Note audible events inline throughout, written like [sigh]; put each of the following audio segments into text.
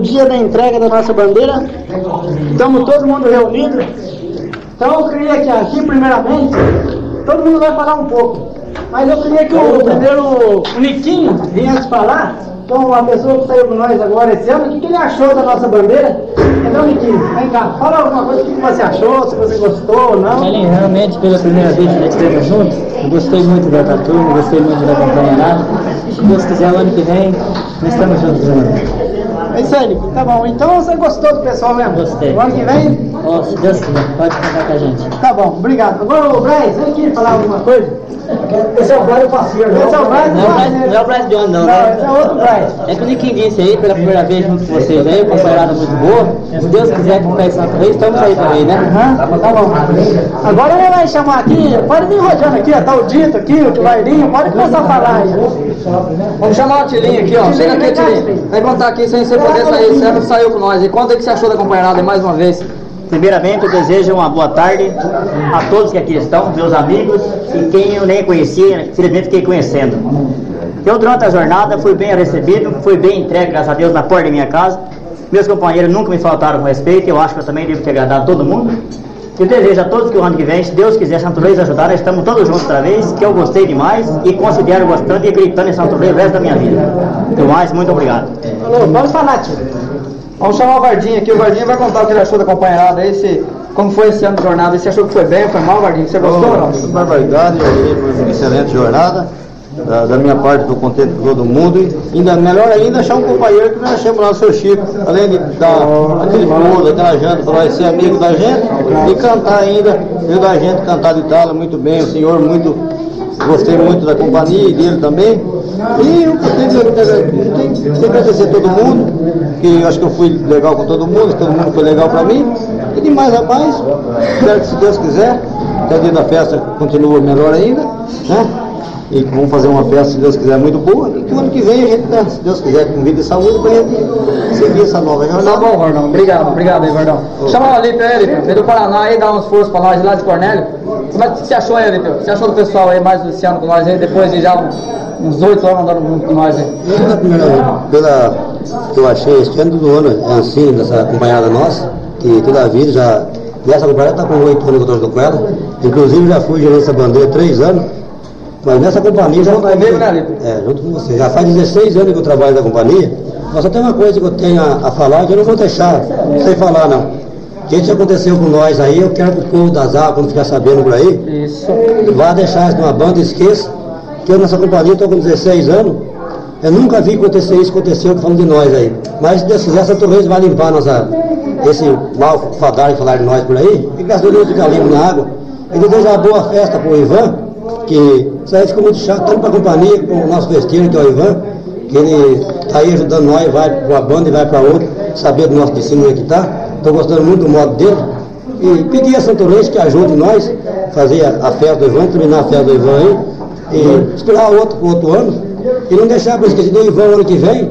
dia da entrega da nossa bandeira. Estamos todo mundo reunido. Então eu queria que aqui, primeiramente, todo mundo vai falar um pouco. Mas eu queria que o primeiro o Niquinho viesse falar, que é uma pessoa que saiu com nós agora esse ano, o que, ele achou da nossa bandeira. Então, Niquinho, vem cá, fala alguma coisa, o que, que você achou, se você gostou ou não. Ellen, realmente, pela primeira vez que nós estamos juntos, eu gostei muito da tua turma, gostei muito da companheirada. Se Deus quiser, o ano que vem, nós estamos juntos de novo. É isso aí. Tá bom. Então você gostou do pessoal mesmo? Gostei. O ano que vem? Ó, se Deus quiser, pode contar com a gente. Tá bom, obrigado. Agora o Braz, vem aqui falar alguma coisa. Esse é o Braz parceiro. Esse é o Braz Não é não é o Braz de ontem, não, Não, né? esse é outro Braz. É que o Niquim disse aí, pela primeira vez junto com vocês aí, companheirada muito boa. Se Deus quiser que Pé Santo Rei, estamos aí também, né? Aham, tá bom. Agora ele vai chamar aqui, pode vir rodando aqui, ó, tá o Dito aqui, o Vairinho, pode começar a falar aí. Vamos chamar o Tilinho aqui, ó. Chega aqui, Tilinho. Vai contar aqui sem você poder sair. Você saiu com nós. E conta o que você achou da companheirada mais uma vez. Primeiramente, eu desejo uma boa tarde a todos que aqui estão, meus amigos e quem eu nem conhecia, infelizmente fiquei conhecendo. Eu, durante a jornada, fui bem recebido, fui bem entregue, graças a Deus, na porta da minha casa. Meus companheiros nunca me faltaram com respeito, eu acho que eu também devo ter agradado todo mundo. Eu desejo a todos que o ano que vem, se Deus quiser, Santo Reis ajudar, nós estamos todos juntos outra vez, que eu gostei demais e considero gostando e acreditando em Santo Reis o resto da minha vida. Então, mais, muito obrigado. Alô, pode falar, tio. Vamos chamar o Vardinho aqui. O Vardinho vai contar o que ele achou da companheirada aí. Se, como foi esse ano de jornada. E Você achou que foi bem, foi mal, Vardinho? Você gostou ou não? Que foi uma excelente jornada. Da, da minha parte, estou contente com todo mundo. E ainda melhor ainda achar um companheiro que nós achamos lá, o seu Chico. Além de dar aquele pulo, aquela janta para nós ser amigo da gente e cantar ainda, ver da gente cantar de tala muito bem. O senhor muito, gostei muito da companhia e dele também. E eu tenho que, agradecer a todo mundo, que eu acho que eu fui legal com todo mundo, todo mundo foi legal para mim. E de mais a mais, espero que se Deus quiser, até o dia da festa continua melhor ainda, né? E que vamos fazer uma festa, se Deus quiser, muito boa. E que o ano que vem a gente, né, se Deus quiser, com vida e saúde, para a gente seguir essa nova Tá jornada. bom, Vardão. Obrigado, obrigado aí, Vardão. Chama o Alípio. Veio do Paraná aí, dá uns forças pra nós lá de Cornélio. Como é que você achou aí, Alípio? Você achou do pessoal aí mais esse ano com nós aí, depois de já uns oito anos andando junto com nós aí? Pela que eu achei este ano, todo ano é assim, dessa acompanhada nossa, que toda a vida já, nessa acompanhada está com oito anos que eu estou com ela, inclusive já fui gerente dessa bandeira três anos, mas nessa companhia já Junto comigo, né? É, junto com você. Já faz 16 anos que eu trabalho na companhia, mas só tem uma coisa que eu tenho a, a falar que eu não vou deixar sem falar não. Que isso aconteceu com nós aí, eu quero que o povo das águas, quando ficar sabendo por aí, Isso. Vá deixar isso numa banda, esqueça que eu nessa companhia estou com 16 anos. Eu nunca vi acontecer isso que aconteceu falando de nós aí. Mas se Deus quiser, Santo Reis vai limpar nossa, esse mal fadar que falaram de nós por aí. E graças a Deus fica limpo na água. E desejo uma boa festa para o Ivan, que isso aí ficou muito chato, tanto para a companhia como o nosso vestido, que é o Ivan, que ele está aí ajudando nós, vai para uma banda e vai para outra, saber do nosso destino onde é que está. Estou gostando muito do modo dele. E pedir a Santo Reis que ajude nós a fazer a, festa do Ivan, terminar a festa do Ivan aí, e esperar o outro, o outro ano, e não deixar para esquecer do Ivan ano que vem,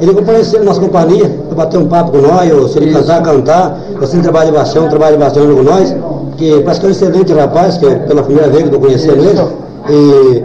ele comparecer na nossa companhia, para bater um papo com nós, ou se ele cantar, cantar, ou se ele trabalha de baixão, trabalha de baixão com nós, que parece que é um excelente rapaz, que é pela primeira vez que eu estou conhecendo ele. E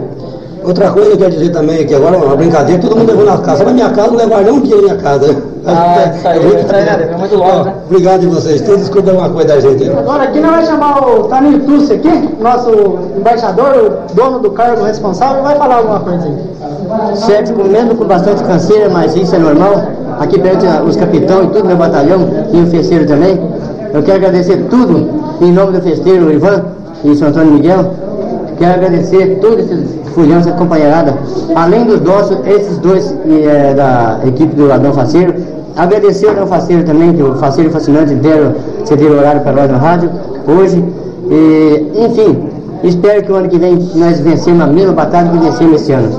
outra coisa que eu quero dizer também, que agora é uma brincadeira, todo mundo levou na casa, na minha casa não levaram nem um dia na minha casa. Ah, isso aí, muito- isso aí, né? É muito longe, né? Obrigado de vocês todos, desculpa uma coisa da gente aí. Agora aqui nós vamos chamar o Taninho Tucci aqui, nosso embaixador, o dono do cargo responsável, vai falar alguma coisa aí. Certo, com- mesmo com bastante canseira, mas isso é normal. Aqui perante a- os capitão e tudo, meu batalhão, e o festeiro também. Eu quero agradecer tudo em nome do festeiro, o Ivan e o São Antônio Miguel. Quero agradecer todos esses fulhão, essa companheirada, além dos nossos, esses dois é da equipe do Adão Faceiro. Agradecer ao Adão Faceiro também, que o Faceiro Fascinante deram, cederam horário para nós na rádio hoje. E, enfim, espero que o ano que vem nós vencemos a mesma batalha que vencemos esse ano.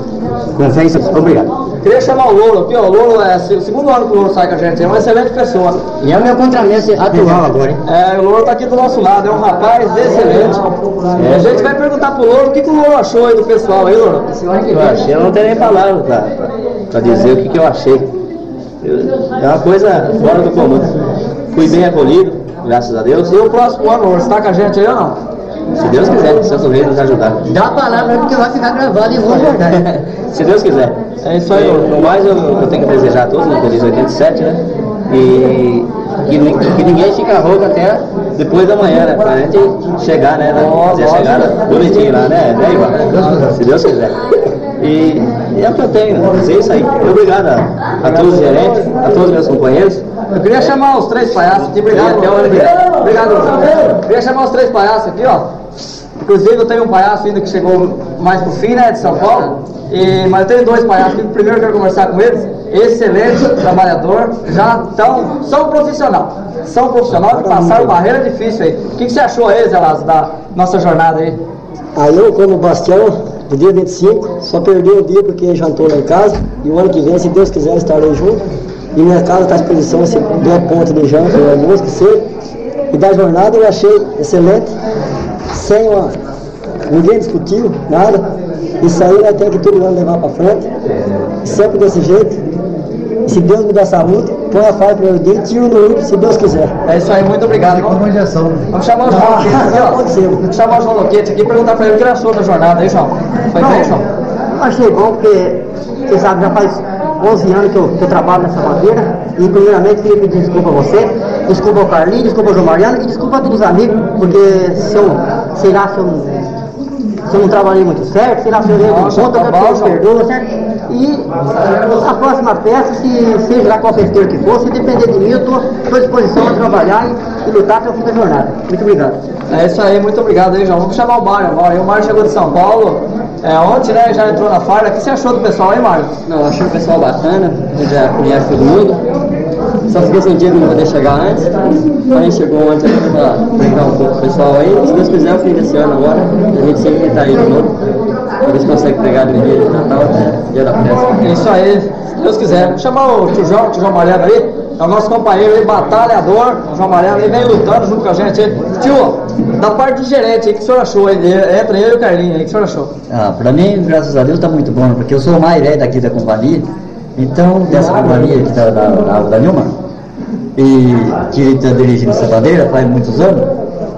Com fé e. Obrigado. Queria chamar o Louro aqui, ó. O Louro é o segundo ano que o Louro sai com a gente, é uma excelente pessoa. E é o meu contramestre atual agora, hein? É, o Louro tá aqui do nosso lado, é um rapaz excelente. A gente vai perguntar pro Louro o que, que o Louro achou aí do pessoal aí, Louro. Eu achei, eu não tenho nem palavras pra, pra dizer o que, que eu achei. Eu- é uma coisa fora do comum. Fui bem acolhido, graças a Deus. E o próximo ano, Louro, você tá com a gente aí ou não? Se Deus quiser, Santo Rei nos ajudar. Dá a palavra porque vai ficar gravado e vou [laughs] guardar. Se Deus quiser. É isso aí, No mais, eu, eu tenho que desejar a todos um feliz 87, né? E que, que ninguém fica rouco até depois da manhã, né? Pra gente chegar, né? na- Fazer a chegada bonitinho lá, né? né Ivan? Se Deus quiser. E, e é o que eu tenho, né? Dizer isso aí. Obrigado a, a todos os gerentes, a todos os meus companheiros. Eu queria chamar os três palhaços aqui, obrigado. Até o ano que vem. Obrigado, Eu queria chamar os três palhaços aqui, ó. Inclusive eu tenho um palhaço ainda que chegou mais pro fim, né, de São Paulo. E, mas eu tenho dois palhaços aqui. Primeiro eu quero conversar com eles. Excelente trabalhador, já tão, são profissional. São profissional que passaram barreira difícil aí. O que, que você achou, eles, Elas, da nossa jornada aí? Aí eu, como Bastião, do dia 25, só perdi o dia porque jantou lá em casa. E o ano que vem, se Deus quiser, estarei junto. E minha casa está à disposição, se der ponto de janta, almoço, que seja. E da jornada eu achei excelente, sem uma... Ninguém discutiu, nada. Isso aí nós temos que todo ano levar para frente. Sempre desse jeito. E se Deus me dá saúde, põe a faca para o dia e tiro no se Deus quiser. É isso aí, muito obrigado. Vamos, vamos chamar o João Loquete aqui, ó. Vamos chamar o João Loquete aqui e perguntar pra ele o que ele achou da jornada aí, João. Foi bem, João? Achei bom porque, você sabe, já faz 11 anos que eu, que eu trabalho nessa madeira e primeiramente queria pedir desculpa a você, desculpa ao Carlinhos, desculpa ao João Mariano e desculpa a todos os amigos, porque se eu, sei lá, se eu, não- se eu não trabalhei muito certo, sei lá, se eu errei conta, tá eu peço perdoa, certo? E a próxima peça, se seja lá qual festeiro que for, se depender de mim, eu estou à disposição a trabalhar e, e lutar até o fim da jornada. Muito obrigado. É isso aí, muito obrigado aí, João. Vamos chamar o Mário agora. O Mário chegou de São Paulo é, ontem, né? Já entrou na farda. O que você achou do pessoal aí, Mário? Não, achei o pessoal bacana, eu já conheço todo mundo. Só fiquei sentido não poder chegar antes. Porém chegou antes aqui pra brincar um pouco com o pessoal aí. Se Deus quiser, o fim desse ano agora, a gente sempre está aí de novo. A gente consegue pegar do dia de Natal até dia da festa. É isso aí, se Deus quiser. Chamar o tio João, o tio João Mariano aí. É o nosso companheiro aí, batalhador, o João Mariano. Ele vem lutando junto com a gente aí. Tio, da parte de gerente aí, o que o senhor achou aí? Entre ele e o Carlinhos aí, o que o senhor achou? Ah, para mim, graças a Deus, está muito bom, porque eu sou o mais velho daqui da companhia, então, dessa companhia que está da, da, da Nilma, e que está dirigindo essa bandeira faz muitos anos,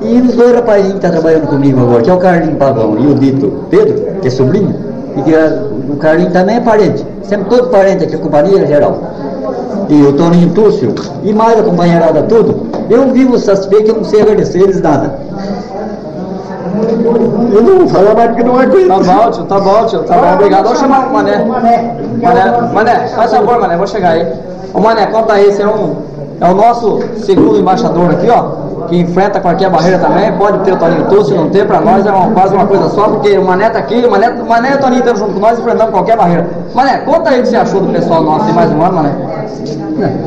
e os dois rapazinhos que estão trabalhando comigo agora, que é o Carlinho Pavão e o Dito Pedro, que é sobrinho, e que é- o Carlinho também é parente, sempre todo parente aqui da companhia geral. E o Toninho Túcio, e mais a companheirada tudo, eu vivo satisfeito que eu não sei agradecer eles nada. Eu não vou falar mais porque não aguento. Tá bom, tio, tá bom, tio, tá bom, obrigado. Vamos chamar o Mané. Mané, Mané, faz favor, Mané, vou chegar aí. Ô Mané, conta aí, você é, um, é o nosso segundo embaixador aqui, ó, que enfrenta qualquer barreira também. Pode ter o Toninho Tu, se não ter, pra nós é uma, quase uma coisa só, porque o Mané tá aqui, o Mané, o Mané e o Toninho estão junto com nós enfrentando qualquer barreira. Mané, conta aí o que você achou do pessoal nosso em mais um ano, Mané.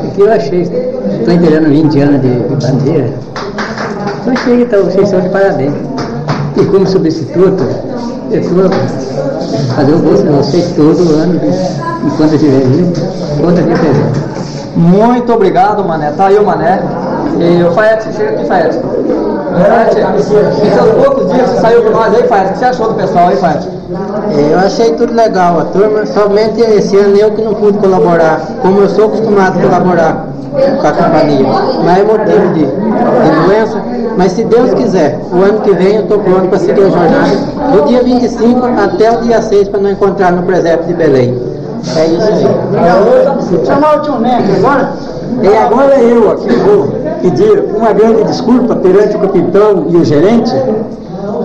O que eu achei? Estou inteirando 20 anos de, de bandeira. Eu achei então, vocês são de parabéns. E como substituto, eu estou fazer o bolso de vocês todo ano, enquanto eu estiver vivo, conta de presente. Muito obrigado, Mané. Tá aí o Mané. E o Faete, chega aqui, Faete. Faete, em seus poucos dias você saiu com nós aí, Faete. O que você achou do pessoal aí, Faete? Eu achei tudo legal, a turma, somente esse ano eu que não pude colaborar, como eu sou acostumado a colaborar com a companhia. Mas é motivo de, de doença, mas se Deus quiser, o ano que vem eu estou pronto para seguir a jornada, do dia 25 até o dia 6 para não encontrar no presépio de Belém. É isso aí. Chamar o tio Neto agora? E agora eu aqui vou pedir uma grande desculpa perante o capitão e o gerente,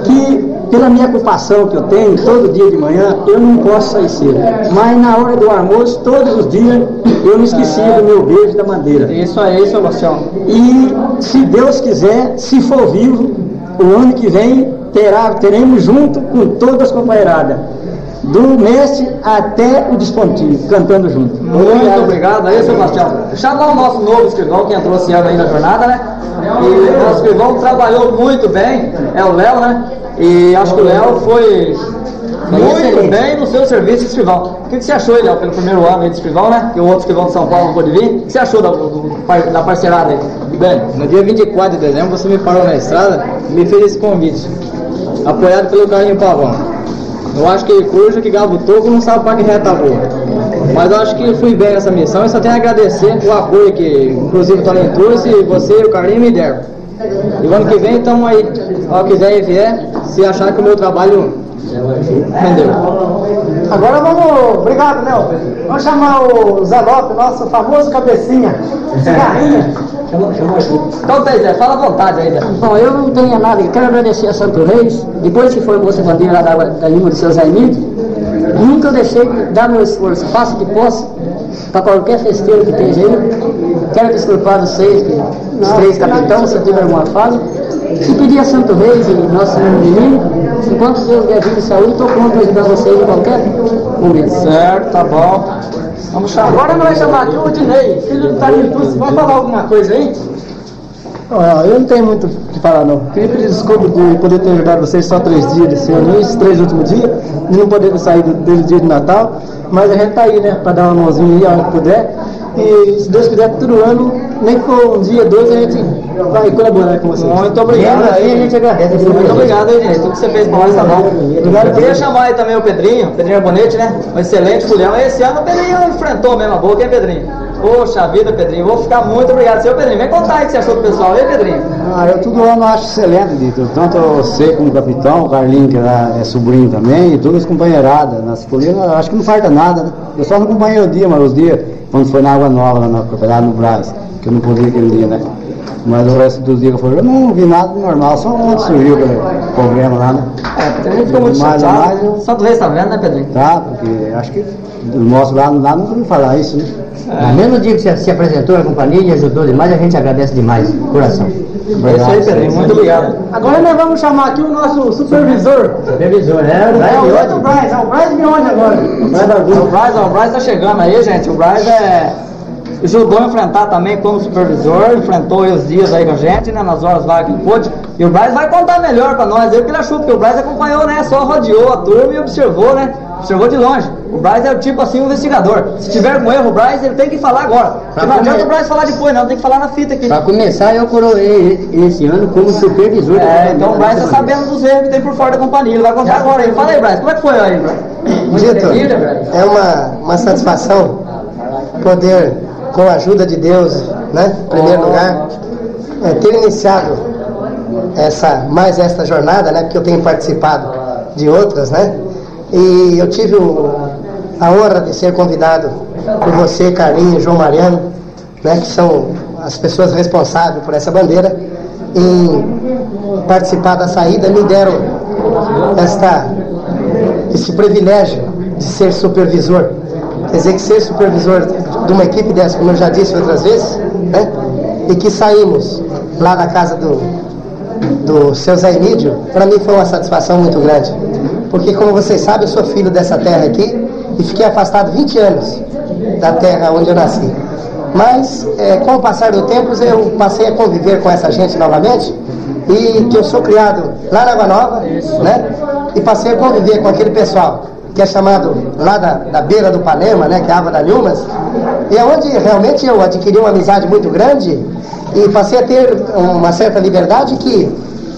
que pela minha ocupação que eu tenho, todo dia de manhã, eu não posso sair cedo. Mas na hora do almoço, todos os dias, eu não esquecia do meu beijo da bandeira. Isso aí, seu Bastião. E se Deus quiser, se for vivo, o ano que vem terá, teremos junto com todas as companheiradas, do mestre até o despontinho, cantando junto. Muito obrigado aí, seu Bastião. Chamar o nosso novo escrivão que entrou esse ano aí na jornada, né? E o nosso escrivão trabalhou muito bem, é o Léo, né? E acho que o Léo foi muito bem no seu serviço de escrivão. O que que você achou, Léo, pelo primeiro ano aí de escrivão, né? Que o outro escrivão de São Paulo não pôde vir. O que você achou da, do- da parceirada aí? Bem, no dia 24 de dezembro você me parou na estrada e me fez esse convite, apoiado pelo Carlinho Pavão. Eu acho que coruja que toco não sabe para que reta voa. Mas eu acho que fui bem nessa missão e só tenho a agradecer o apoio que, inclusive, o Toninho trouxe, você e o Carlinho me deram. E o ano que vem estamos aí, ao quiser e vier, se achar que o meu trabalho rendeu. Agora vamos. Obrigado, Léo. Vamos chamar o Zé Lopes, nosso famoso cabecinha. Cigarrinha. Então, Zé, fala à vontade aí, Zé. Bom, eu não tenho nada, quero agradecer a Santo Reis, depois que foi moça bandeira lá da, da língua do seu Zé Emílio, nunca eu deixei de dar meu esforço, faço que posso, para qualquer festeiro que esteja aí. Quero desculpar vocês, que, os três capitães, se tiver alguma falha, e pedir a Santo Reis e Nosso Senhor Enquanto Deus der vida e saúde, estou pronto para ajudar vocês em qualquer momento. Certo, tá bom. Vamos chamar. Agora nós vamos chamar aqui o Dinei, filho do Tarinho Tucci. Vai falar alguma coisa aí? Ah, eu não tenho muito o que falar não. Queria pedir desculpa de poder ter ajudado vocês só três dias desse ano, esses três últimos dias, de não poder sair do- desde o dia de Natal, mas a gente tá aí, né, para dar uma mãozinha aí a hora que puder. E se Deus quiser, todo ano, nem que for um dia, dois, a gente vai colaborar com vocês. Muito obrigado aí, a gente agradece. Muito obrigado aí, gente. Tudo que você fez pra nós tá bom. Eu queria chamar aí também o Pedrinho, Pedrinho Bonete, né? Um excelente fulhão. Esse ano o Pedrinho enfrentou mesmo a boca, hein, Pedrinho? Poxa vida, Pedrinho. Vou ficar muito obrigado. Seu Pedrinho, vem contar aí o que você achou do pessoal aí, Pedrinho. Ah, eu todo ano acho excelente, Dito. Tanto você como o capitão, o Carlinho, que lá é sobrinho também, e todas as companheiradas. Nas colinas, acho que não falta nada, né? Eu só não acompanhei o dia, mas os dias, quando foi na Água Nova, lá na propriedade no Brás, que eu não podia aquele dia, né? Mas o resto dos dias que eu fui, eu não vi nada normal, só onde surgiu aquele problema lá, né? É, Pedrinho ficou muito Mais chateado. mais, eu- Santo Reis tá vendo, né, Pedrinho? Tá, porque acho que o nosso lá, lá não ouviu falar isso, né? No mesmo dia que você se apresentou na companhia e ajudou demais, a gente agradece demais, coração. É isso aí, Pedrinho. Muito obrigado. Agora nós vamos chamar aqui o nosso supervisor. Supervisor, é, É o outro Braz, é o Braz de onde agora? O Braz, ó, o Braz tá chegando aí, gente. O Braz é. Ajudou a enfrentar também como supervisor, enfrentou os dias aí com a gente, né? Nas horas vagas que pôde. E o Braz vai contar melhor pra nós o que ele achou, porque o Braz acompanhou, né? Só rodeou a turma e observou, né? Observou de longe. O Braz é o tipo assim, um investigador. Se tiver algum erro, o Braz, ele tem que falar agora. Porque não adianta o Braz falar depois, não, tem que falar na fita aqui. Para começar, eu coroei esse ano como supervisor. É, então o Braz tá sabendo dos erros que tem por fora da companhia. Ele vai contar agora aí. Fala aí, Braz, como é que foi aí, Braz? Braz? é uma, uma satisfação poder, com a ajuda de Deus, né, em primeiro lugar, é, ter iniciado essa, mais esta jornada, né, porque eu tenho participado de outras, né, e eu tive o- a honra de ser convidado por você, Carlinhos, João Mariano, né, que são as pessoas responsáveis por essa bandeira, em participar da saída, me deram esta esse privilégio de ser supervisor. Quer dizer que ser supervisor de uma equipe dessa, como eu já disse outras vezes, né? e que saímos lá da casa do, do seu Zé Emílio, para mim foi uma satisfação muito grande. Porque, como vocês sabem, eu sou filho dessa terra aqui e fiquei afastado 20 anos da terra onde eu nasci. Mas, é, com o passar do tempo, eu passei a conviver com essa gente novamente e que eu sou criado lá na Água Nova, né? E passei a conviver com aquele pessoal que é chamado lá da, da beira do Panema, né? Que é a Ava da Nilmas, e é onde realmente eu adquiri uma amizade muito grande e passei a ter uma certa liberdade que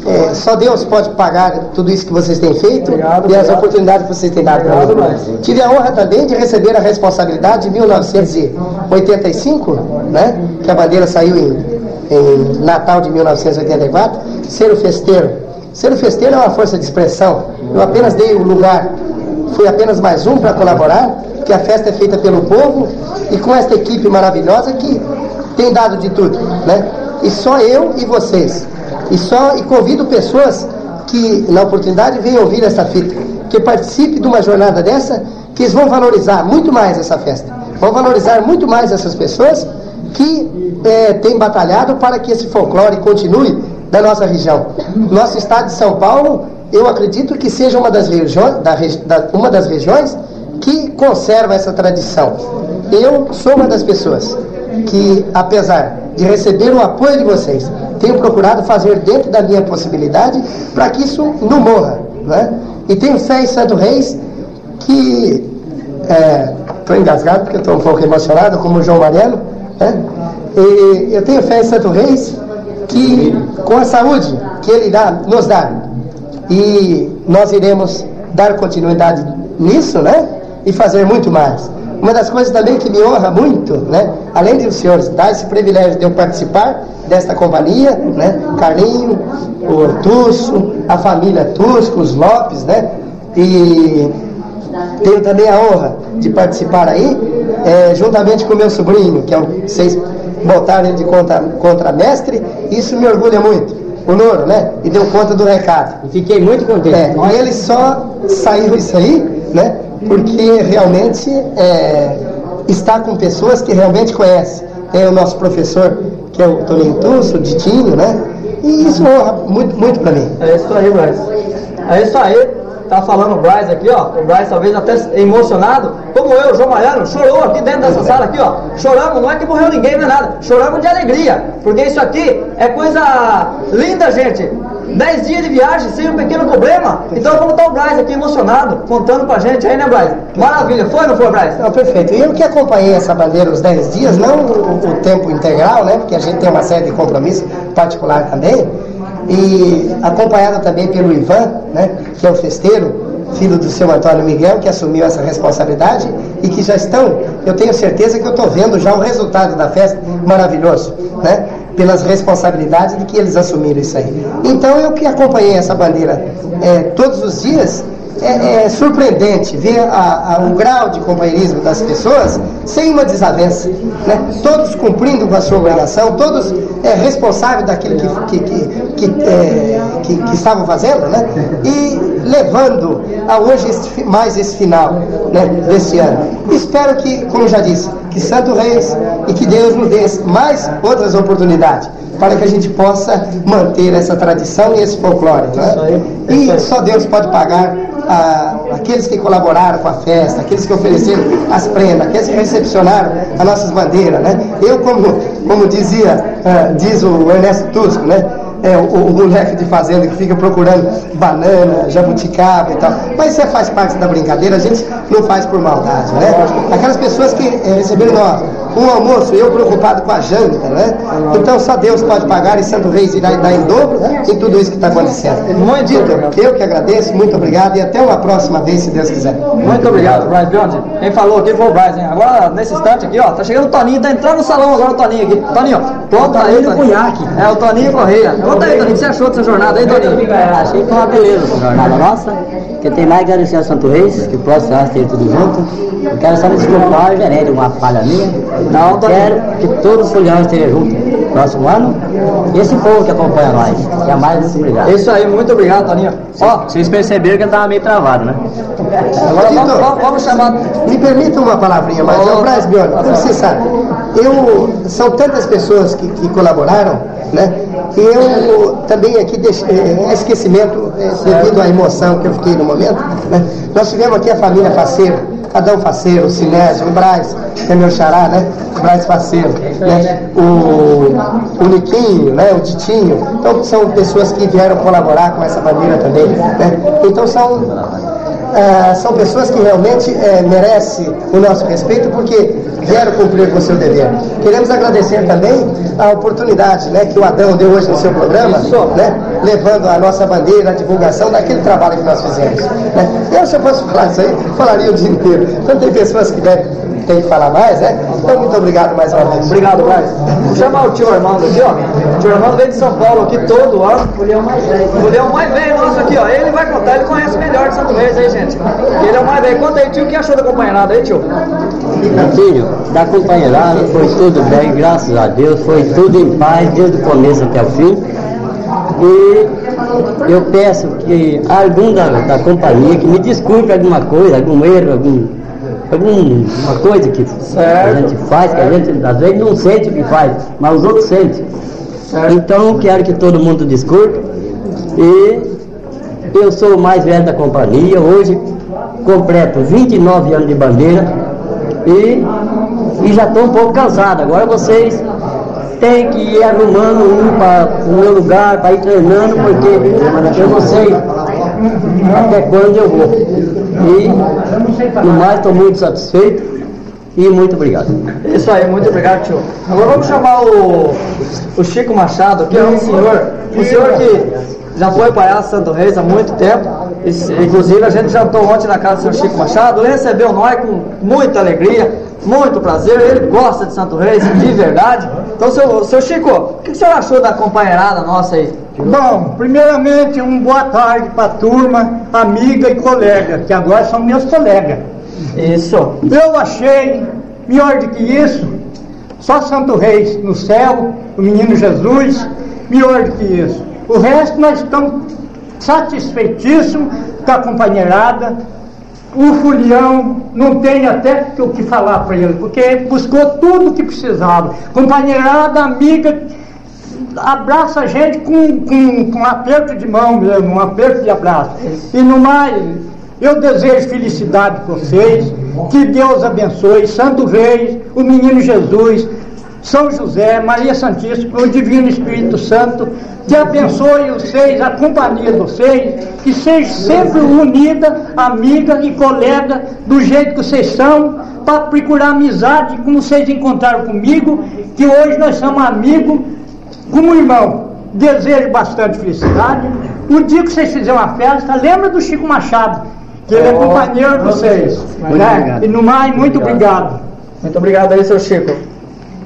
é, só Deus pode pagar tudo isso que vocês têm feito e as oportunidades que vocês têm dado para mim. Tive a honra também de receber a responsabilidade de 1985, né, que a bandeira saiu em, em Natal de 1984, ser o festeiro. Ser o festeiro é uma força de expressão. Eu apenas dei o lugar, fui apenas mais um para colaborar, que a festa é feita pelo povo e com esta equipe maravilhosa que tem dado de tudo, né? E só eu e vocês. E só e convido pessoas que na oportunidade venham ouvir essa fita, que participe de uma jornada dessa, que eles vão valorizar muito mais essa festa. Vão valorizar muito mais essas pessoas que eh, têm batalhado para que esse folclore continue na nossa região. Nosso estado de São Paulo, eu acredito que seja uma das regiões, da, da- uma das regiões que conserva essa tradição. Eu sou uma das pessoas que, apesar de receber o apoio de vocês, tenho procurado fazer dentro da minha possibilidade para que isso não morra. Né? E tenho fé em Santo Reis que. Estou engasgado porque estou um pouco emocionado, como o João Mariano. Né? E eu tenho fé em Santo Reis que, com a saúde que ele irá nos dar, e nós iremos dar continuidade nisso, né? E fazer muito mais. Uma das coisas também que me honra muito, né? Além de os senhores dar esse privilégio de eu participar desta companhia, né? Carlinho, o Tusso, a família Tusco, os Lopes, né? E tenho também a honra de participar aí, é, juntamente com meu sobrinho, que é um, vocês botaram ele de contra, contramestre, isso me orgulha muito. O Noro, né? E deu conta do recado. E fiquei muito contente. É, e ele só saiu isso aí, né? Porque realmente é, está com pessoas que realmente conhecem. Tem o nosso professor, que é o Toninho Tusso, o Ditinho, né? E isso honra muito, muito para mim. É isso aí, Bryce. É isso aí. Tá falando o Bryce aqui, ó. O Bryce talvez até emocionado, como eu, João Maiano, chorou aqui dentro dessa sala aqui, ó. Choramos, não é que morreu ninguém, não é nada. Choramos de alegria. Porque isso aqui é coisa linda, gente. Dez dias de viagem sem um pequeno problema. Então como tá o Bryce aqui emocionado, contando pra gente aí, né, Bryce? Maravilha, foi ou não foi, Bryce? Não, perfeito. E eu que acompanhei essa bandeira os 10 dias, não o, o tempo integral, né? Porque a gente tem uma série de compromissos particular também. E acompanhado também pelo Ivan, né? Que é o festeiro, filho do seu Antônio Miguel, que assumiu essa responsabilidade e que já estão, eu tenho certeza que eu estou vendo já o resultado da festa maravilhoso, né? Pelas responsabilidades de que eles assumiram isso aí. Então eu que acompanhei essa bandeira é, todos os dias, é, é surpreendente ver a, a, o grau de companheirismo das pessoas sem uma desavença. Né? Todos cumprindo com a sua obrigação, todos é, responsáveis daquilo que, que, que, que, é, que, que estavam fazendo, né? e levando a hoje esse, mais esse final né, desse ano. Espero que, como já disse, que Santo Reis e que Deus nos dê mais outras oportunidades para que a gente possa manter essa tradição e esse folclore. Né? E só Deus pode pagar a, aqueles que colaboraram com a festa, aqueles que ofereceram as prendas, aqueles que recepcionaram as nossas bandeiras. Né? Eu, como, como dizia, uh, diz o Ernesto Tusco, né? é, o, o, moleque de fazenda que fica procurando banana, jabuticaba e tal. Mas isso faz parte da brincadeira, a gente não faz por maldade, né? Aquelas pessoas que é, receberam nós, um almoço, eu preocupado com a janta, né? Então só Deus pode pagar e Santo Reis irá dar em dobro em tudo isso que está acontecendo. Muito dito, eu que agradeço, muito obrigado e até uma próxima vez, se Deus quiser. Muito obrigado, Bryce Biondi. Quem falou aqui foi o Bryce, hein? Agora, nesse instante aqui, ó, tá chegando o Toninho, tá entrando no salão agora o Toninho aqui. Toninho, conta aí. Toninho. É o Toninho Correia. Conta aí, Toninho, o que você achou dessa jornada aí, Toninho? Achei que foi uma beleza essa jornada nossa. Que tem mais que agradecer a Santo Reis, que o próximo ano esteja tudo junto. Eu quero só me desculpar, gerente, uma falha minha. Não, quero que todos os foliões estejam juntos próximo ano. E esse povo que acompanha nós. Que é mais muito obrigado. Isso aí, muito obrigado, Toninho. Ó, vocês perceberam que ele tava meio travado, né? Agora vamos, vamos, vamos chamar. Me permita uma palavrinha mais. Oh, oh, Braz Bione, como você sabe, eu, são tantas pessoas que, que colaboraram, né? E eu também aqui, deixe, é, esquecimento, é, devido à emoção que eu fiquei no momento, né? Nós tivemos aqui a família Faceiro, Adão Faceiro, o Sinésio, o Braz, que é meu xará, né? Braz Faceiro, né? O, o Niquinho, né? O Titinho. Então são pessoas que vieram colaborar com essa bandeira também, né? Então são ah, são pessoas que realmente eh, merecem o nosso respeito porque vieram cumprir com o seu dever. Queremos agradecer também a oportunidade né, que o Adão deu hoje no seu programa, né, levando a nossa bandeira, a divulgação daquele trabalho que nós fizemos. Né. Eu, se eu fosse falar isso aí, falaria o dia inteiro. Então tem pessoas que devem tem que falar mais, né? Então, muito obrigado mais uma vez. Obrigado, Braz. Vou chamar o tio Armando aqui, ó. O tio Armando veio de São Paulo aqui todo ano. O leão mais velho. O leão mais velho nosso aqui, ó. Ele vai contar, ele conhece melhor de Santo Reis aí, gente. Ele é o mais velho. Conta aí, tio, o que achou da companheirada aí, tio? Filho, da companheirada foi tudo bem, graças a Deus, foi tudo em paz, desde o começo até o fim. E eu peço que algum da, da companhia que me desculpe alguma coisa, algum erro, algum alguma coisa que certo. a gente faz, que a gente às vezes não sente o que faz, mas os outros sentem. Certo. Então quero que todo mundo desculpe. E eu sou o mais velho da companhia, hoje completo 29 anos de bandeira e, e já estou um pouco cansado. Agora vocês têm que ir arrumando um para o meu lugar, para ir treinando, porque eu não sei até quando eu vou. E, no mais, estou muito satisfeito e muito obrigado. Isso aí, muito obrigado, tio. Agora vamos chamar o, o Chico Machado, que é um senhor, um senhor que já foi palhaço Santo Reis há muito tempo Inclusive, a gente jantou ontem na casa do seu Chico Machado, recebeu nós com muita alegria, muito prazer. Ele gosta de Santo Reis, de verdade. Então, seu, seu Chico, o que o senhor achou da companheirada nossa aí? Bom, primeiramente, um boa tarde para a turma, amiga e colega, que agora são meus colegas. Isso. Eu achei, melhor do que isso, só Santo Reis no céu, o menino Jesus, melhor do que isso. O resto nós estamos satisfeitíssimos com a companheirada. O Fulião não tem até o que falar para ele, porque buscou tudo o que precisava. Companheirada, amiga, abraça a gente com, com, com um aperto de mão mesmo, um aperto de abraço. E no mais, eu desejo felicidade para vocês, que Deus abençoe, Santo Reis, o Menino Jesus, São José, Maria Santíssima, o Divino Espírito Santo, que abençoe vocês, a companhia de vocês, que seja sempre unida, amiga e colega, do jeito que vocês são, para procurar amizade, como vocês encontraram comigo, que hoje nós somos amigos, como irmão, desejo bastante felicidade. O dia que vocês fizerem uma festa, lembra do Chico Machado, que ele é companheiro de vocês. Né? E no mais, muito obrigado. Muito obrigado aí, seu Chico.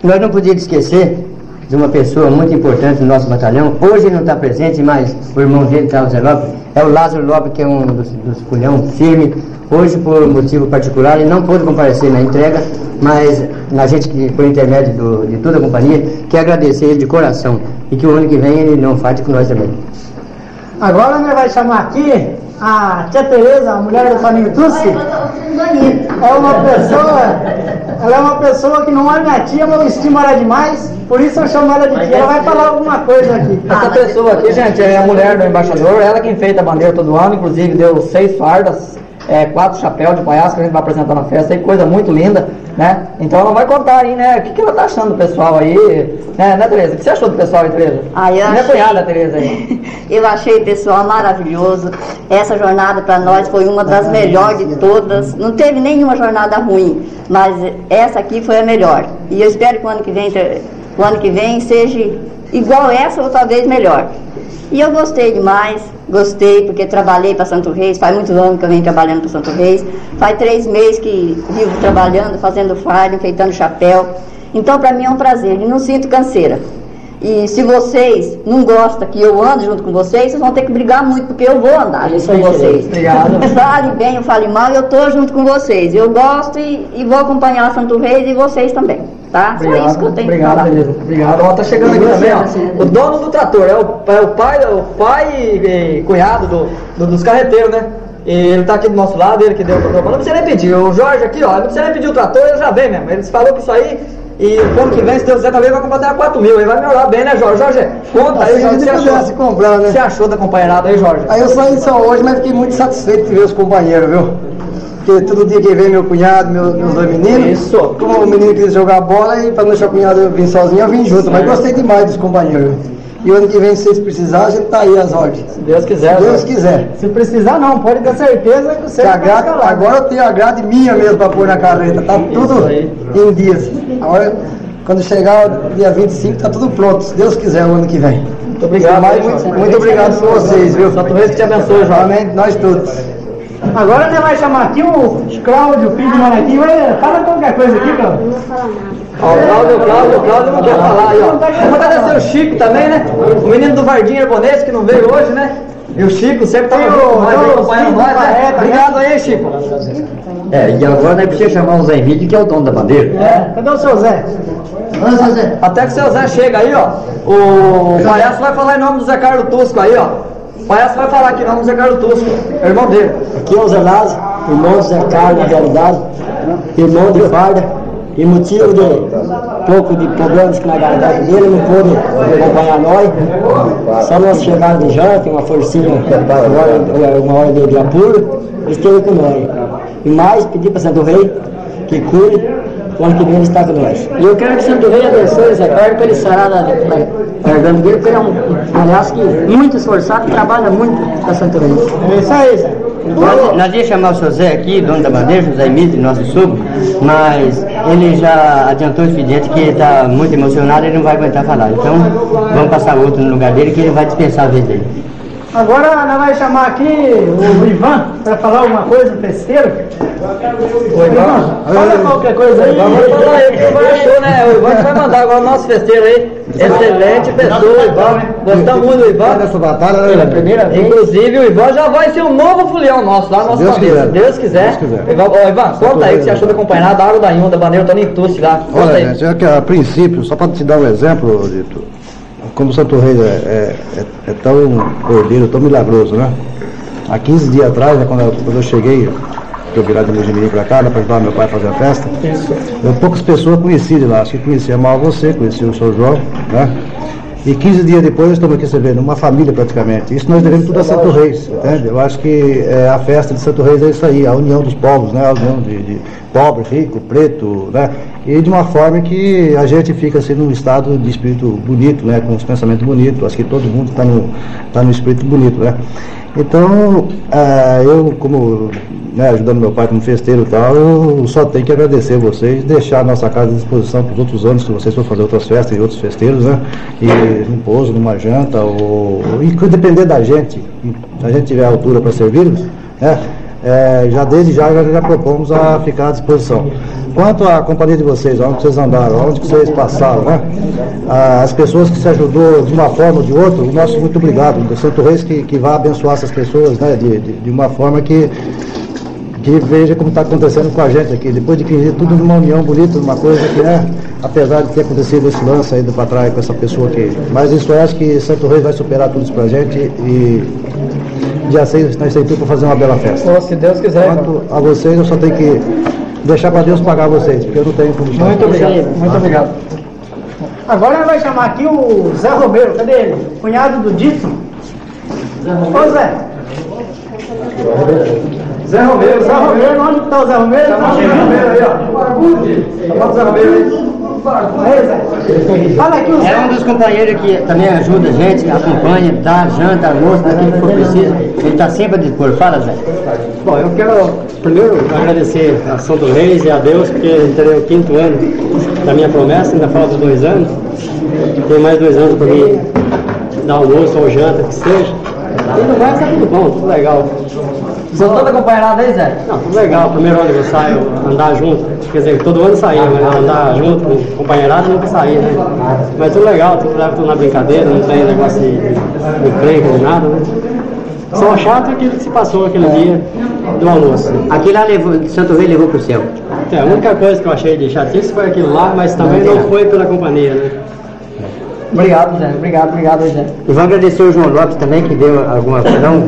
Nós não podíamos esquecer de uma pessoa muito importante no nosso batalhão. Hoje ele não está presente, mas o irmão dele está o Zé Lopes. É o Lázaro Lopes, que é um dos, dos culhão firme. Hoje, por motivo particular, ele não pôde comparecer na entrega, mas a gente, que, por intermédio do- de toda a companhia, quer agradecer ele de coração. E que o ano que vem ele não falte com nós também. Agora nós vamos chamar aqui a tia Tereza, a mulher do Toninho Tussi. É uma pessoa, ela é uma pessoa que não é minha tia, mas eu estimo ela demais, por isso eu chamo ela de tia. Ela vai falar alguma coisa aqui. Essa pessoa aqui, gente, é a mulher do embaixador, ela que enfeita a bandeira todo ano, inclusive deu seis fardas, é, quatro chapéus de palhaço que a gente vai apresentar na festa, aí, coisa muito linda, né? Então ela vai contar aí, né, o que, que ela tá achando do pessoal aí, né, né, Tereza? O que você achou do pessoal aí, Tereza? Ah, eu Minha achei- cunhada, Tereza aí. [laughs] Eu achei o pessoal maravilhoso. Essa jornada para nós foi uma das melhores de todas. Não teve nenhuma jornada ruim, mas essa aqui foi a melhor. E eu espero que o ano que vem, o ano que vem seja igual essa ou talvez melhor. E eu gostei demais, gostei porque trabalhei para Santo Reis, faz muitos anos que eu venho trabalhando para Santo Reis, faz três meses que vivo trabalhando, fazendo fardo, enfeitando chapéu. Então para mim é um prazer e não sinto canseira. E se vocês não gostam que eu ande junto com vocês, vocês vão ter que brigar muito, porque eu vou andar junto com vocês. Obrigado. [laughs] Fale bem ou fale mal, eu estou junto com vocês. Eu gosto e, e vou acompanhar Santo Reis e vocês também. Tá? Só isso que eu tenho que obrigado, falar. Tereza. Obrigado. Ó, tá chegando aqui também, ó. O dono do trator, é o, é o pai, é o pai e, e cunhado do, do- dos carreteiros, né? E ele tá aqui do nosso lado, ele que deu o trator. Não precisa nem pedir. O Jorge aqui, ó, não precisa nem pedir o trator, ele já vem mesmo. Ele falou que isso aí. E o ano que vem, se Deus quiser, também vai comprar até 4 mil. Ele vai melhorar bem, né, Jorge? Jorge, conta aí, Se a o que gente você achou? comprar, né? Você achou da companheirada aí, Jorge? Aí eu saí só hoje, mas fiquei muito satisfeito de ver os companheiros, viu? Porque todo dia que vem meu cunhado, meu- meus dois meninos. Isso. Como o menino quis jogar bola e para não deixar o cunhado vir sozinho, eu vim junto. Mas gostei demais dos companheiros. E o ano que vem, se vocês precisarem, a gente tá aí às ordens. Se Deus quiser. Se Deus Jorge. quiser. Se precisar não, pode ter certeza que você a vai grade, agora eu tenho a grade minha mesmo para pôr na carreta. Tá tudo aí. em dias. Agora, quando chegar o dia 25, tá tudo pronto. Se Deus quiser, o ano que vem. Muito obrigado. Aí, muito, muito obrigado por vocês, viu? Santo Reis que te abençoe, Jorge. Amém, nós todos. Agora nós vamos chamar aqui o Cláudio, filho do. Vai- Fala qualquer coisa aqui, Cláudio. Ó, o Cláudio, o Cláudio, o Cláudio não quer falar aí, ó. Vamos agradecer o Chico também, né? O menino do Varginho Herbonês, que não veio hoje, né? E o Chico sempre tá o- o acompanhando nós, né? Obrigado aí, Chico. É, e agora nós precisamos chamar o Zé Emílio, que é o dono da bandeira. É, cadê o seu Zé? Até que o seu Zé chega aí, ó. O palhaço vai falar em nome do Zé Carlos Tusco aí, ó. O palhaço vai falar aqui em nome do Zé Carlos Tusco, é o irmão dele. Aqui é o Zé Lázaro, irmão do Zé Carlos, na realidade, irmão de farda, e motivo de pouco de problemas que na garganta dele, não pôde acompanhar nós. Só nós chegamos de janta, uma forcinha, agora, uma hora de, de apuro, esteve com nós. E mais, pedir para Santo Rei que cure, o ano que vem ele está com nós. E eu quero que Santo Rei abençoe Zé Carlos para ele sarar da da garganta dele, porque ele é um palhaço que muito esforçado, trabalha muito para Santo Rei. É isso aí, Zé. Nós, nós ia chamar o seu Zé aqui, dono da bandeira, José Emílio, nosso sogro, mas ele já adiantou o expediente que está muito emocionado e não vai aguentar falar. Então, vamos passar outro no lugar dele que ele vai dispensar a vez dele. Agora nós vamos chamar aqui o Ivan para falar alguma coisa do festeiro. O Ivan, fala qualquer coisa aí. Vamos falar aí o que o Ivan achou, né? O Ivan que vai mandar agora o nosso festeiro aí. Excelente pessoa, Ivan. Gostamos muito do Ivan. Nessa batalha, né, velho? primeira vez. Inclusive, o Ivan já vai ser um novo folião nosso lá no nosso quiser. Se Deus quiser. Deus quiser. Ivan, ô, Ivan, conta aí o que você achou da acompanhada, da água da Inha, da bandeira Toninho Tucci lá. Conta Olha, gente, é que a princípio, só para te dar um exemplo, Dito, como Santo Reis é, é, é- é tão cordeiro, tão milagroso, né? Há 15 dias atrás, né, quando, eu, quando eu cheguei, que eu virei de Mojimirim para cá, né, para ajudar meu pai a fazer a festa, eu, poucas pessoas conheci de lá, acho que conhecia mal você, conhecia o Sr. João, né? E 15 dias depois estamos aqui, vendo, uma família praticamente. Isso nós devemos tudo a Santo Reis, entende? Eu acho que é, a festa de Santo Reis é isso aí, a união dos povos, né? A união de, de pobre, rico, preto, né? E de uma forma que a gente fica assim num estado de espírito bonito, né? Com os pensamentos bonitos. Acho que todo mundo está no, tá no espírito bonito, né? Então, ah, eu como né, ajudando meu pai como festeiro e tal, eu só tenho que agradecer vocês, deixar a nossa casa à disposição para os outros anos que vocês for fazer outras festas e outros festeiros, né? E num pouso, numa janta, ou e depender da gente, se a gente tiver altura para servi-los, né? É, já desde já, já propomos a ficar à disposição. Quanto à companhia de vocês, onde vocês andaram, onde vocês passaram, né? Ah, As pessoas que se ajudou de uma forma ou de outra, o nosso muito obrigado. O Santo Reis que, que vai abençoar essas pessoas, né? De, de, de uma forma que que veja como está acontecendo com a gente aqui. Depois de que tudo numa união bonita, uma coisa que é, apesar de ter acontecido esse lance do para trás com essa pessoa aqui. Mas isso eu acho que Santo Reis vai superar tudo isso pra gente e dia 6 nós temos tudo para fazer uma bela festa. Ô, se Deus quiser. Quanto a vocês, eu só tenho que deixar para Deus pagar vocês, porque eu não tenho como Muito obrigado, muito obrigado. Agora vamos chamar aqui o Zé Romero, cadê ele? Cunhado do Dito. Ô Zé. Zé Romero, Zé Romero, onde está o Zé Romero? Chama o Zé Romero aí, ó. Chama o Zé Romero aí. Fala aqui o. É um dos companheiros que também ajuda a gente, acompanha, dá janta, almoço, naquilo que for preciso. Ele está sempre a dispor. Fala, Zé. Bom, eu quero primeiro agradecer a São do Reis e a Deus, porque entrei o quinto ano da minha promessa, ainda falta dois anos. Tem mais dois anos para mim dar almoço ou janta, que seja. E no resto é tudo bom, tudo legal. São toda acompanhada aí, Zé? Não, tudo legal. Primeiro ano que eu saio, andar junto. Quer dizer, todo ano saía, mas andar junto com companheirado nunca saía, né? Mas tudo legal, tudo leva tudo na brincadeira, não tem negócio de, de encrenca, de nada, né? Só chato é aquilo que se passou aquele dia do almoço. Aqui lá levou, Santo Reis levou para o céu. É, a única coisa que eu achei de chatice foi aquilo lá, mas também não foi pela companhia, né? Obrigado, Zé. Obrigado, obrigado, Zé. E vou agradecer o João Lopes também, que deu alguma não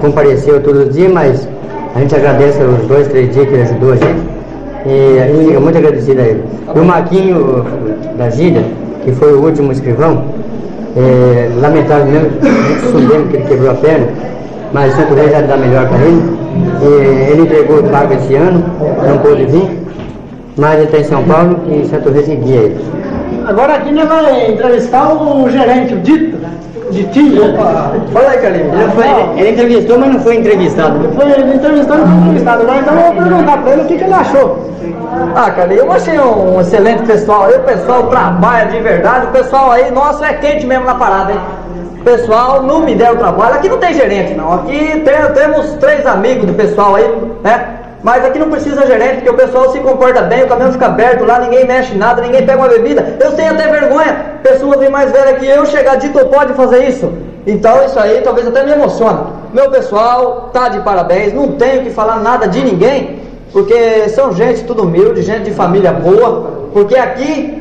compareceu todo dia, mas a gente agradece os dois, três dias que ele ajudou a gente. E a gente fica muito agradecido a ele. E o Marquinho da Gíria, que foi o último escrivão, é, lamentavelmente, soubemos que ele quebrou a perna, mas Santo Reis já dá melhor para ele. E ele entregou o pago esse ano, não pôde vir, mas ele está em São Paulo e Santo Reis guia ele. Agora aqui nós vamos entrevistar o gerente, o Dito. Ditinho. Fala aí, Carlinhos. Ele, foi- ele entrevistou, mas não foi entrevistado. Ele foi ele entrevistou, não foi entrevistado. Agora então eu vou perguntar para ele o que, que ele achou. Ah, cara, eu achei um excelente pessoal aí, o pessoal trabalha de verdade, o pessoal aí, nosso é quente mesmo na parada, hein? O pessoal não me deu trabalho, aqui não tem gerente não, aqui tem- temos três amigos do pessoal aí, né? Mas aqui não precisa gerente, porque o pessoal se comporta bem, o caminhão fica aberto lá, ninguém mexe nada, ninguém pega uma bebida. Eu tenho até vergonha, pessoas bem mais velhas que eu chegar dito pode fazer isso. Então isso aí talvez até me emociona. Meu pessoal tá de parabéns, não tenho que falar nada de ninguém, porque são gente tudo humilde, gente de família boa, porque aqui,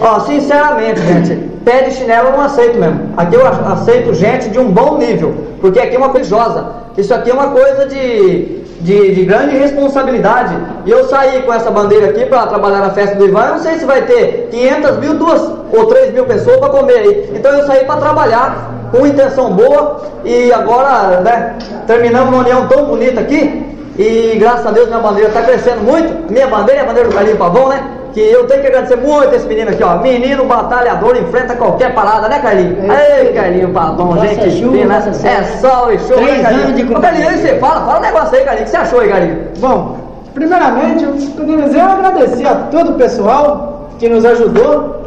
ó, sinceramente, gente, pé de chinelo eu não aceito mesmo. Aqui eu aceito gente de um bom nível, porque aqui é uma coisa josa. Isso aqui é uma coisa de, de, de grande responsabilidade. E eu saí com essa bandeira aqui para trabalhar na festa do Ivan, eu não sei se vai ter 500 mil, duas ou 3 mil pessoas para comer aí. Então eu saí para trabalhar com intenção boa e agora, né, terminamos uma união tão bonita aqui. E graças a Deus minha bandeira está crescendo muito. Minha bandeira é a bandeira do Carlinho Pavão, né? Que eu tenho que agradecer muito esse menino aqui, ó. Menino batalhador, enfrenta qualquer parada, né, Carlinho? Ei, Carlinho Nossa, gente é chuva, fina. nossa, É sol e show, né, Três Carlinho? anos de Ô, Carlinho, aí você fala, fala um negócio aí, Carlinho. O que você achou aí, Carlinho? Bom, primeiramente, eu queria agradecer a todo o pessoal que nos ajudou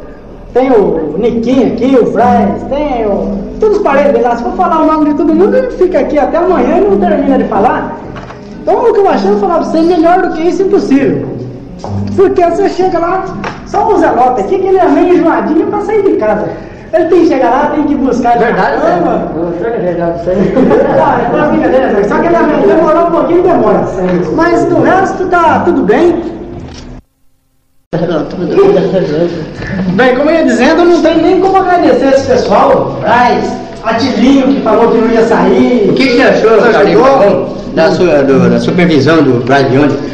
tem o Niquinho aqui, o Braz, tem o. Todos os parentes dele lá. Se for falar o nome de todo mundo, ele fica aqui até amanhã e não termina de falar. Então o que eu achei, eu falar pra você, melhor do que isso, impossível. Porque você chega lá, só o Zé Lopes aqui, que ele é meio enjoadinho pra sair de casa. Ele tem que chegar lá, tem que buscar de Verdade, Zé? caramba. É verdade, isso aí. [laughs] Ah, é uma brincadeira, Zé. Só que ele demorou um pouquinho, demora. Mas do resto tá tudo bem. Bem, como eu ia dizendo, não tem nem como agradecer esse pessoal. Braz, Atilinho, que falou que não ia sair. O que, que você achou, Carlinhos, da, sua, do- da supervisão do Brian Leone?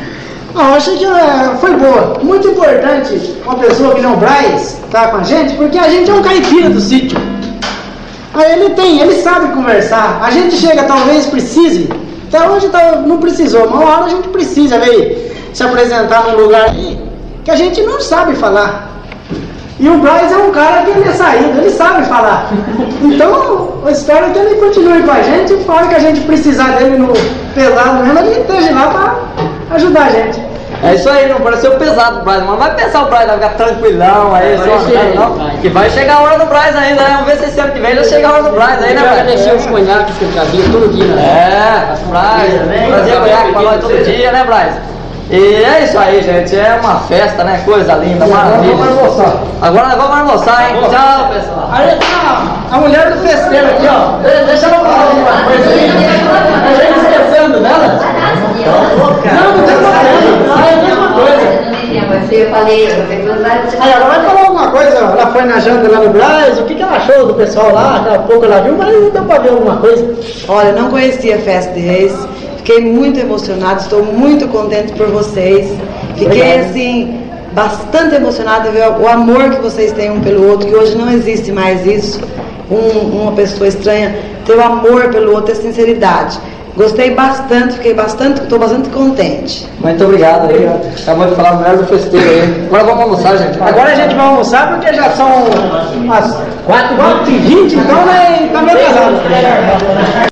Não, eu achei que é, foi boa. Muito importante uma pessoa que não Braz estar com a gente, porque a gente é um caipira do sítio. Aí ele tem, ele sabe conversar. A gente chega, talvez precise. Até hoje tá- não precisou, mas uma hora a gente precisa ver se apresentar num lugar aí que a gente não sabe falar. E o Braz é um cara que ele é saído, ele sabe falar. Então, eu espero que ele continue com a gente fora que a gente precisar dele no pesado mesmo, ele esteja lá para ajudar a gente. É isso aí, não pareceu pesado o Braz, mas vai pensar o Braz, vai ficar tranquilão aí, Vai só chegar, não, vai. que vai chegar a hora do Braz ainda, né? Vamos ver se esse ano que vem já chega a hora do Braz aí, né, Braz? deixei os conhaques que eu trazia todo dia, né? É, Braz, trazia conhaque pra nós todo dia, né, Braz? E é isso aí, gente, é uma festa, né? Coisa linda, maravilha. Vamos almoçar. Agora nós vamos almoçar, hein? Tchau, pessoal. Aí tá a mulher do festeiro aqui, ó. De- Deixa ela falar uma coisa aí. A gente esquecendo dela. Não, não tem problema. É a mesma coisa. Eu falei, eu falei, Aí ela vai falar alguma coisa, ela foi na janta lá no Braz, o que, que ela achou do pessoal lá, daqui a pouco ela viu, mas não deu pra ver alguma coisa. Olha, não conhecia a Festa de Reis, fiquei muito emocionada, estou muito contente por vocês. Fiquei Obrigado. assim, bastante emocionada ver o amor que vocês têm um pelo outro, que hoje não existe mais isso. Um- uma pessoa estranha ter o amor pelo outro, ter sinceridade. Gostei bastante, fiquei bastante, estou bastante contente. Muito obrigado. Acabou de falar o melhor do festeiro aí. Agora vamos almoçar, gente. Agora a gente vai almoçar porque já são as 4h20, então né, tá meio atrasado.